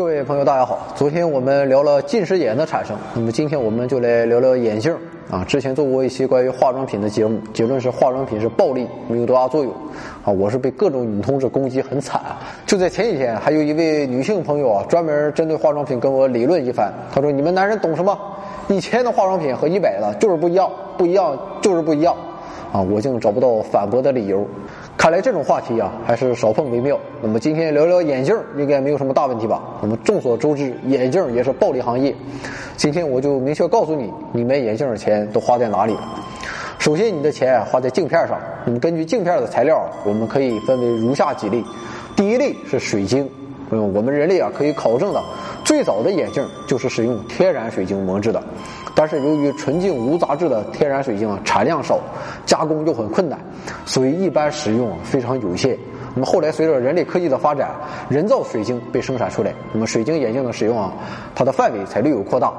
各位朋友，大家好。昨天我们聊了近视眼的产生，那么今天我们就来聊聊眼镜啊。之前做过一期关于化妆品的节目，结论是化妆品是暴利，没有多大作用啊。我是被各种女同志攻击很惨啊。就在前几天，还有一位女性朋友啊，专门针对化妆品跟我理论一番。她说：“你们男人懂什么？一千的化妆品和一百的就是不一样，不一样就是不一样。”啊，我竟找不到反驳的理由。看来这种话题啊，还是少碰为妙。那么今天聊聊眼镜，应该没有什么大问题吧？那么众所周知，眼镜也是暴利行业。今天我就明确告诉你，你买眼镜的钱都花在哪里了。首先，你的钱花在镜片上。那么根据镜片的材料，我们可以分为如下几类。第一类是水晶。嗯，我们人类啊可以考证的，最早的眼镜就是使用天然水晶磨制的。但是由于纯净无杂质的天然水晶啊产量少，加工又很困难，所以一般使用非常有限。那么后来随着人类科技的发展，人造水晶被生产出来，那么水晶眼镜的使用啊，它的范围才略有扩大。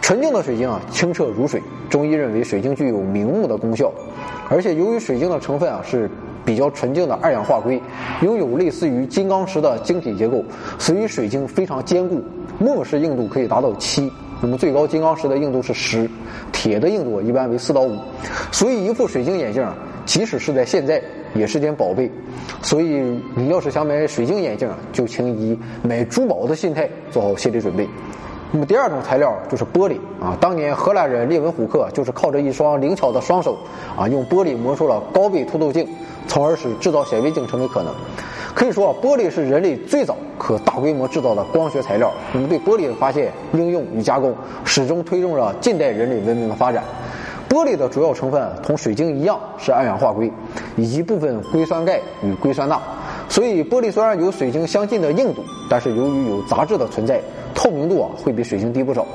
纯净的水晶啊清澈如水，中医认为水晶具有明目的功效，而且由于水晶的成分啊是比较纯净的二氧化硅，拥有类似于金刚石的晶体结构，所以水晶非常坚固，墨石硬度可以达到七。那么最高金刚石的硬度是十，铁的硬度一般为四到五，所以一副水晶眼镜，即使是在现在也是件宝贝。所以你要是想买水晶眼镜，就请以买珠宝的心态做好心理准备。那么第二种材料就是玻璃啊，当年荷兰人列文虎克就是靠着一双灵巧的双手啊，用玻璃磨出了高倍凸透镜，从而使制造显微镜成为可能。可以说，玻璃是人类最早可大规模制造的光学材料。那么对玻璃的发现、应用与加工，始终推动了近代人类文明的发展。玻璃的主要成分同水晶一样是二氧化硅，以及部分硅酸钙与硅酸钠。所以玻璃虽然有水晶相近的硬度，但是由于有杂质的存在，透明度啊会比水晶低不少。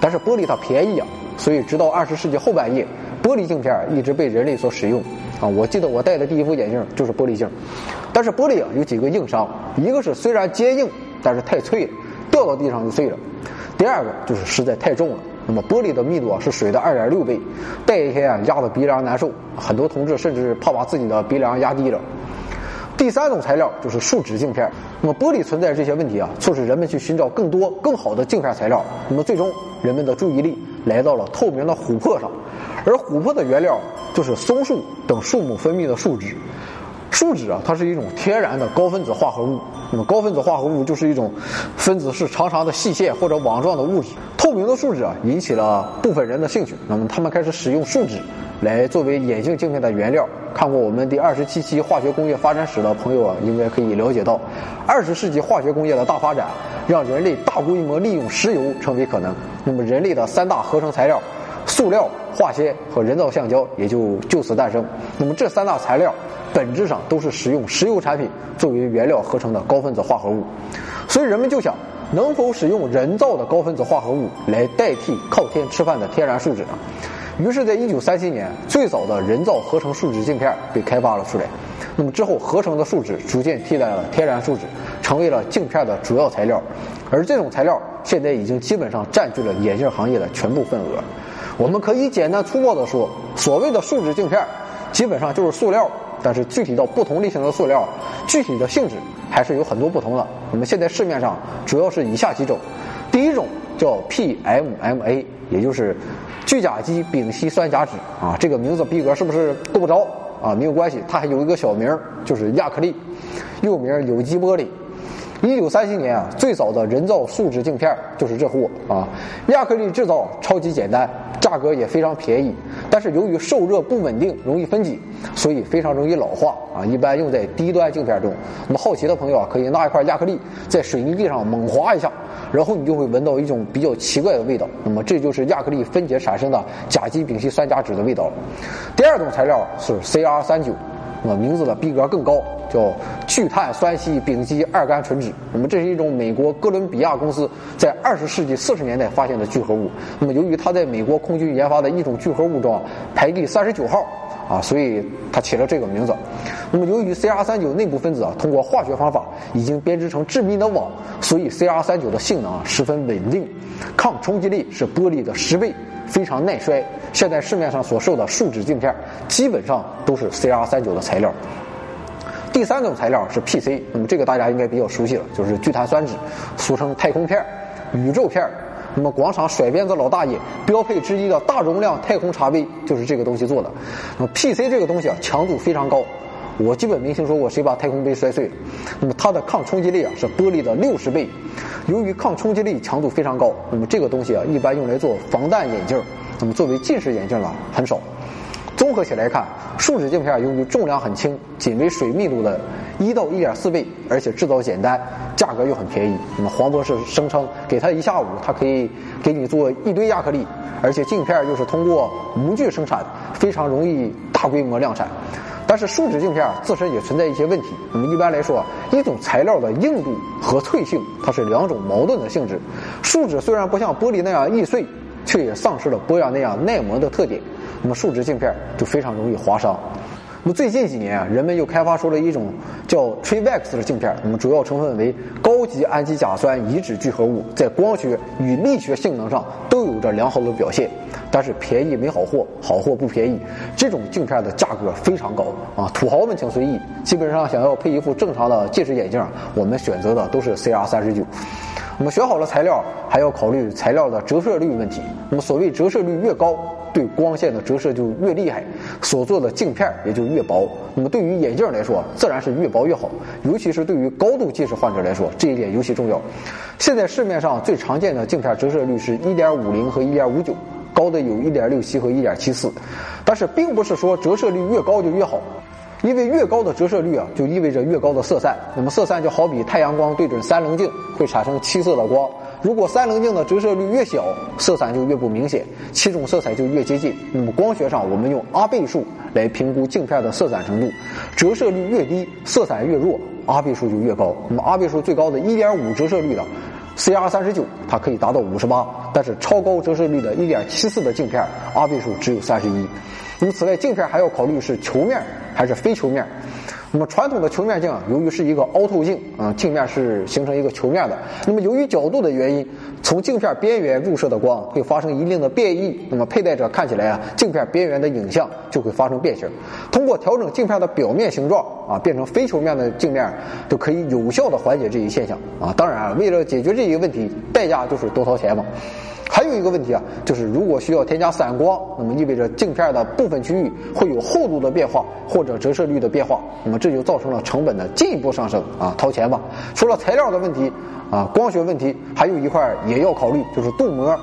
但是玻璃它便宜啊，所以直到二十世纪后半叶，玻璃镜片一直被人类所使用。啊，我记得我戴的第一副眼镜就是玻璃镜，但是玻璃啊有几个硬伤，一个是虽然坚硬，但是太脆了，掉到地上就碎了；第二个就是实在太重了。那么玻璃的密度啊是水的二点六倍，戴一天啊压得鼻梁难受，很多同志甚至怕把自己的鼻梁压低了。第三种材料就是树脂镜片。那么玻璃存在这些问题啊，促使人们去寻找更多更好的镜片材料。那么最终人们的注意力来到了透明的琥珀上，而琥珀的原料就是松树等树木分泌的树脂。树脂啊，它是一种天然的高分子化合物。那么高分子化合物就是一种分子是长长的细线或者网状的物质。透明的树脂啊，引起了部分人的兴趣。那么他们开始使用树脂来作为眼镜镜片的原料。看过我们第二十七期化学工业发展史的朋友啊，应该可以了解到，二十世纪化学工业的大发展，让人类大规模利用石油成为可能。那么人类的三大合成材料，塑料、化纤和人造橡胶也就就此诞生。那么这三大材料本质上都是使用石油产品作为原料合成的高分子化合物。所以人们就想，能否使用人造的高分子化合物来代替靠天吃饭的天然树脂呢？于是，在一九三七年，最早的人造合成树脂镜片被开发了出来。那么之后，合成的树脂逐渐替代了天然树脂，成为了镜片的主要材料。而这种材料现在已经基本上占据了眼镜行业的全部份额。我们可以简单粗暴地说，所谓的树脂镜片，基本上就是塑料。但是具体到不同类型的塑料，具体的性质还是有很多不同的。那么现在市面上主要是以下几种：第一种叫 PMMA，也就是聚甲基丙烯酸甲酯啊，这个名字逼格是不是够不着啊？没有关系，它还有一个小名就是亚克力，又名有机玻璃。一九三七年啊，最早的人造树脂镜片就是这货啊。亚克力制造超级简单，价格也非常便宜，但是由于受热不稳定，容易分解，所以非常容易老化啊。一般用在低端镜片中。那么好奇的朋友啊，可以拿一块亚克力在水泥地上猛划一下。然后你就会闻到一种比较奇怪的味道，那么这就是亚克力分解产生的甲基丙烯酸甲酯的味道。第二种材料是 CR 三九，那么名字的逼格更高，叫聚碳酸烯丙基二甘醇酯。那么这是一种美国哥伦比亚公司在二十世纪四十年代发现的聚合物。那么由于它在美国空军研发的一种聚合物中排第三十九号。啊，所以它起了这个名字。那么，由于 CR 三九内部分子啊，通过化学方法已经编织成致密的网，所以 CR 三九的性能啊十分稳定，抗冲击力是玻璃的十倍，非常耐摔。现在市面上所售的树脂镜片基本上都是 CR 三九的材料。第三种材料是 PC，那么这个大家应该比较熟悉了，就是聚碳酸酯，俗称太空片、宇宙片。那么广场甩鞭子老大爷标配之一的大容量太空茶杯就是这个东西做的。那么 PC 这个东西啊，强度非常高。我基本没听说过谁把太空杯摔碎了。那么它的抗冲击力啊是玻璃的六十倍。由于抗冲击力强度非常高，那么这个东西啊一般用来做防弹眼镜。那么作为近视眼镜呢很少。综合起来看，树脂镜片由于重量很轻，仅为水密度的一到一点四倍，而且制造简单，价格又很便宜。那么黄博士声称，给他一下午，他可以给你做一堆亚克力，而且镜片又是通过模具生产，非常容易大规模量产。但是树脂镜片自身也存在一些问题。我们一般来说，一种材料的硬度和脆性，它是两种矛盾的性质。树脂虽然不像玻璃那样易碎，却也丧失了玻璃那样耐磨的特点。那么树脂镜片就非常容易划伤。那么最近几年啊，人们又开发出了一种叫 Trivex 的镜片。那么主要成分为高级氨基甲酸乙酯聚合物，在光学与力学性能上都有着良好的表现。但是便宜没好货，好货不便宜。这种镜片的价格非常高啊，土豪们请随意。基本上想要配一副正常的近视眼镜，我们选择的都是 CR 三十九。那么选好了材料，还要考虑材料的折射率问题。那么所谓折射率越高，对光线的折射就越厉害，所做的镜片也就越薄。那么对于眼镜来说，自然是越薄越好。尤其是对于高度近视患者来说，这一点尤其重要。现在市面上最常见的镜片折射率是1.50和1.59，高的有1.67和1.74。但是并不是说折射率越高就越好。因为越高的折射率啊，就意味着越高的色散。那么色散就好比太阳光对准三棱镜会产生七色的光。如果三棱镜的折射率越小，色散就越不明显，七种色彩就越接近。那么光学上，我们用阿倍数来评估镜片的色散程度。折射率越低，色散越弱，阿倍数就越高。那么阿倍数最高的1.5折射率的 CR 三十九，它可以达到58，但是超高折射率的1.74的镜片，阿倍数只有31。那么此外，镜片还要考虑是球面还是非球面。那么传统的球面镜啊，由于是一个凹透镜，啊，镜面是形成一个球面的。那么由于角度的原因，从镜片边缘入射的光会发生一定的变异。那么佩戴者看起来啊，镜片边缘的影像就会发生变形。通过调整镜片的表面形状啊，变成非球面的镜面，就可以有效的缓解这一现象啊。当然，为了解决这一问题，代价就是多掏钱嘛。还有一个问题啊，就是如果需要添加散光，那么意味着镜片的部分区域会有厚度的变化或者折射率的变化，那么这就造成了成本的进一步上升啊，掏钱吧。除了材料的问题啊，光学问题还有一块也要考虑，就是镀膜。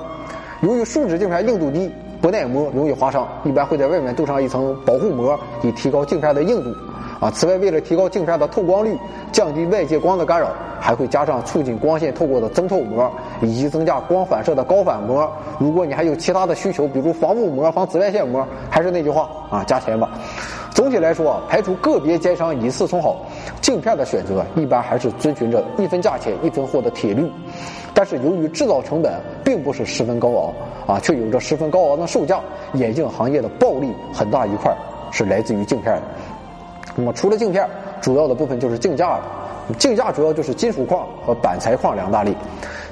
由于树脂镜片硬度低，不耐磨，容易划伤，一般会在外面镀上一层保护膜，以提高镜片的硬度。啊，此外，为了提高镜片的透光率，降低外界光的干扰，还会加上促进光线透过的增透膜，以及增加光反射的高反膜。如果你还有其他的需求，比如防雾膜、防紫外线膜，还是那句话啊，加钱吧。总体来说，排除个别奸商以次充好，镜片的选择一般还是遵循着一分价钱一分货的铁律。但是由于制造成本并不是十分高昂啊，却有着十分高昂的售价，眼镜行业的暴利很大一块是来自于镜片的。那么除了镜片，主要的部分就是镜架了。镜架主要就是金属框和板材框两大类。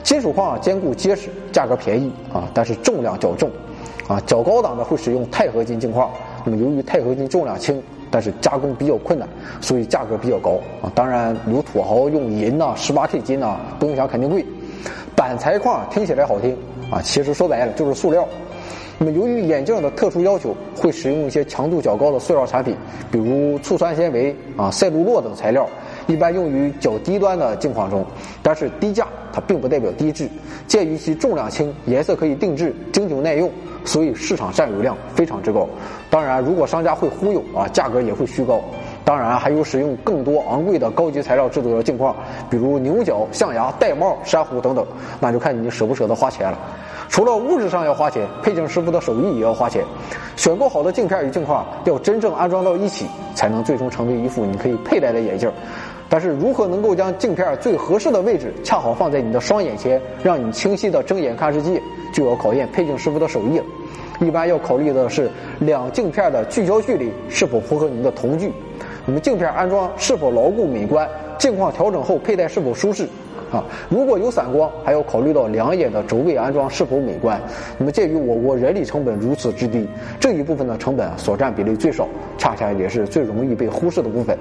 金属框坚固结实，价格便宜啊，但是重量较重啊。较高档的会使用钛合金镜框。那么由于钛合金重量轻，但是加工比较困难，所以价格比较高啊。当然有土豪用银呐、十八 K 金呐，不用想肯定贵。板材框听起来好听啊，其实说白了就是塑料。那么，由于眼镜的特殊要求，会使用一些强度较高的塑料产品，比如醋酸纤维啊、赛璐珞等材料，一般用于较低端的镜框中。但是低价它并不代表低质，鉴于其重量轻、颜色可以定制、经久耐用，所以市场占有量非常之高。当然，如果商家会忽悠啊，价格也会虚高。当然，还有使用更多昂贵的高级材料制作的镜框，比如牛角、象牙、玳瑁、珊瑚等等，那就看你舍不舍得花钱了。除了物质上要花钱，配镜师傅的手艺也要花钱。选购好的镜片与镜框要真正安装到一起，才能最终成为一副你可以佩戴的眼镜。但是如何能够将镜片最合适的位置恰好放在你的双眼前，让你清晰的睁眼看世界，就要考验配镜师傅的手艺了。一般要考虑的是两镜片的聚焦距离是否符合你的瞳距，那么镜片安装是否牢固美观，镜框调整后佩戴是否舒适。啊。如果有散光，还要考虑到两眼的轴位安装是否美观。那么鉴于我国人力成本如此之低，这一部分的成本所占比例最少，恰恰也是最容易被忽视的部分。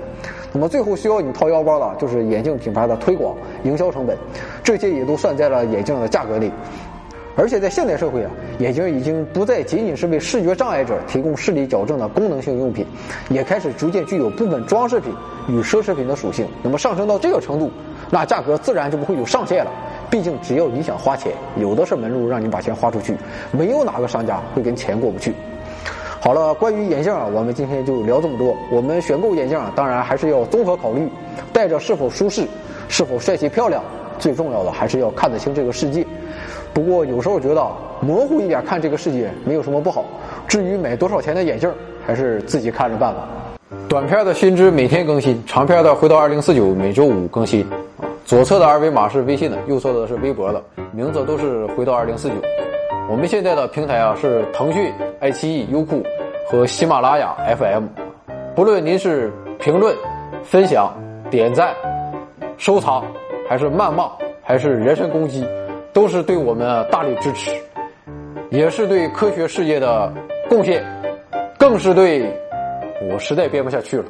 那么最后需要你掏腰包的，就是眼镜品牌的推广、营销成本，这些也都算在了眼镜的价格里。而且在现代社会啊，眼镜已经不再仅仅是为视觉障碍者提供视力矫正的功能性用品，也开始逐渐具有部分装饰品与奢侈品的属性。那么上升到这个程度，那价格自然就不会有上限了。毕竟只要你想花钱，有的是门路让你把钱花出去，没有哪个商家会跟钱过不去。好了，关于眼镜啊，我们今天就聊这么多。我们选购眼镜啊，当然还是要综合考虑，戴着是否舒适，是否帅气漂亮，最重要的还是要看得清这个世界。不过有时候觉得模糊一点看这个世界没有什么不好。至于买多少钱的眼镜，还是自己看着办吧。短片的新知每天更新，长片的回到二零四九每周五更新。左侧的二维码是微信的，右侧的是微博的，名字都是回到二零四九。我们现在的平台啊是腾讯、爱奇艺、优酷和喜马拉雅 FM。不论您是评论、分享、点赞、收藏，还是谩骂，还是人身攻击。都是对我们大力支持，也是对科学事业的贡献，更是对我实在编不下去了。